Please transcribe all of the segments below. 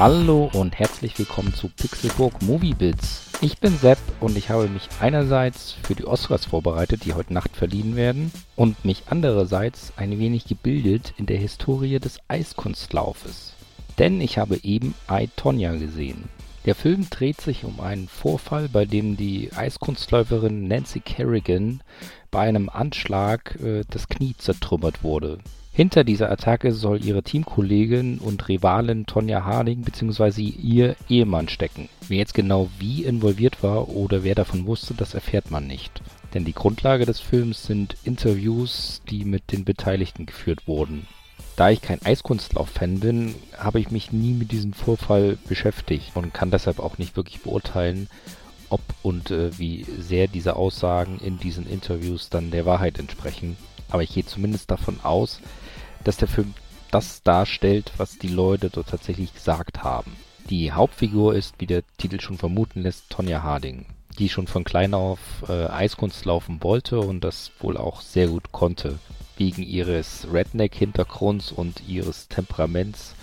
Hallo und herzlich willkommen zu Pixelburg Movie Bits. Ich bin Sepp und ich habe mich einerseits für die Oscars vorbereitet, die heute Nacht verliehen werden, und mich andererseits ein wenig gebildet in der Historie des Eiskunstlaufes. Denn ich habe eben I, Tonya gesehen. Der Film dreht sich um einen Vorfall, bei dem die Eiskunstläuferin Nancy Kerrigan bei einem Anschlag äh, das Knie zertrümmert wurde. Hinter dieser Attacke soll ihre Teamkollegin und Rivalin Tonya Harding bzw. ihr Ehemann stecken. Wer jetzt genau wie involviert war oder wer davon wusste, das erfährt man nicht. Denn die Grundlage des Films sind Interviews, die mit den Beteiligten geführt wurden. Da ich kein Eiskunstlauf-Fan bin, habe ich mich nie mit diesem Vorfall beschäftigt und kann deshalb auch nicht wirklich beurteilen, ob und äh, wie sehr diese Aussagen in diesen Interviews dann der Wahrheit entsprechen. Aber ich gehe zumindest davon aus, dass der Film das darstellt, was die Leute dort tatsächlich gesagt haben. Die Hauptfigur ist, wie der Titel schon vermuten lässt, Tonja Harding, die schon von klein auf äh, Eiskunst laufen wollte und das wohl auch sehr gut konnte. Wegen ihres Redneck-Hintergrunds und ihres Temperaments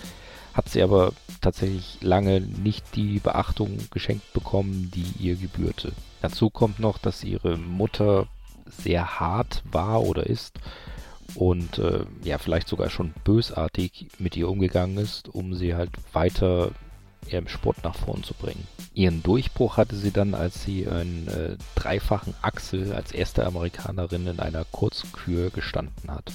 hat sie aber tatsächlich lange nicht die Beachtung geschenkt bekommen, die ihr gebührte. Dazu kommt noch, dass ihre Mutter sehr hart war oder ist und äh, ja, vielleicht sogar schon bösartig mit ihr umgegangen ist, um sie halt weiter im Sport nach vorn zu bringen. Ihren Durchbruch hatte sie dann, als sie einen äh, dreifachen Achsel als erste Amerikanerin in einer Kurzkür gestanden hat.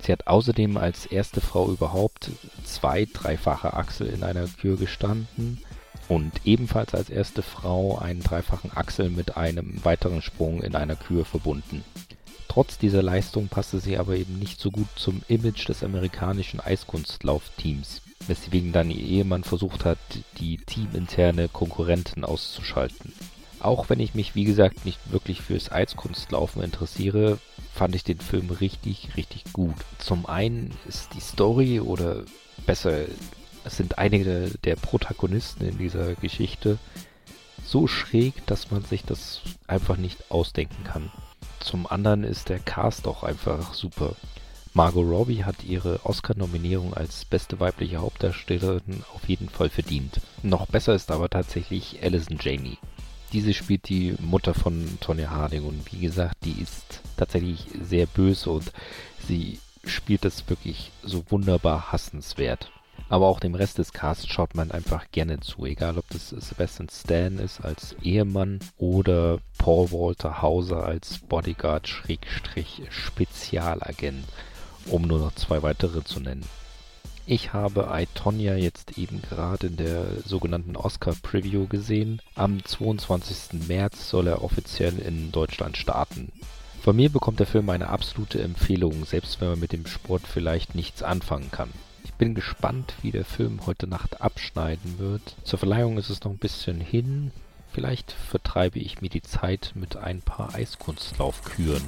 Sie hat außerdem als erste Frau überhaupt zwei dreifache Achsel in einer Kür gestanden und ebenfalls als erste Frau einen dreifachen Achsel mit einem weiteren Sprung in einer Kür verbunden. Trotz dieser Leistung passte sie aber eben nicht so gut zum Image des amerikanischen Eiskunstlaufteams, weswegen dann ihr Ehemann versucht hat, die teaminterne Konkurrenten auszuschalten. Auch wenn ich mich wie gesagt nicht wirklich fürs Eiskunstlaufen interessiere, fand ich den Film richtig, richtig gut. Zum einen ist die Story oder besser, es sind einige der Protagonisten in dieser Geschichte so schräg, dass man sich das einfach nicht ausdenken kann. Zum anderen ist der Cast auch einfach super. Margot Robbie hat ihre Oscar-Nominierung als beste weibliche Hauptdarstellerin auf jeden Fall verdient. Noch besser ist aber tatsächlich Alison Janey. Diese spielt die Mutter von Tonya Harding und wie gesagt, die ist tatsächlich sehr böse und sie spielt es wirklich so wunderbar hassenswert. Aber auch dem Rest des Casts schaut man einfach gerne zu, egal ob das Sebastian Stan ist als Ehemann oder Paul Walter Hauser als Bodyguard-Spezialagent, um nur noch zwei weitere zu nennen. Ich habe I, Tonya jetzt eben gerade in der sogenannten Oscar Preview gesehen. Am 22. März soll er offiziell in Deutschland starten. Von mir bekommt der Film eine absolute Empfehlung, selbst wenn man mit dem Sport vielleicht nichts anfangen kann. Bin gespannt, wie der Film heute Nacht abschneiden wird. Zur Verleihung ist es noch ein bisschen hin. Vielleicht vertreibe ich mir die Zeit mit ein paar Eiskunstlaufküren.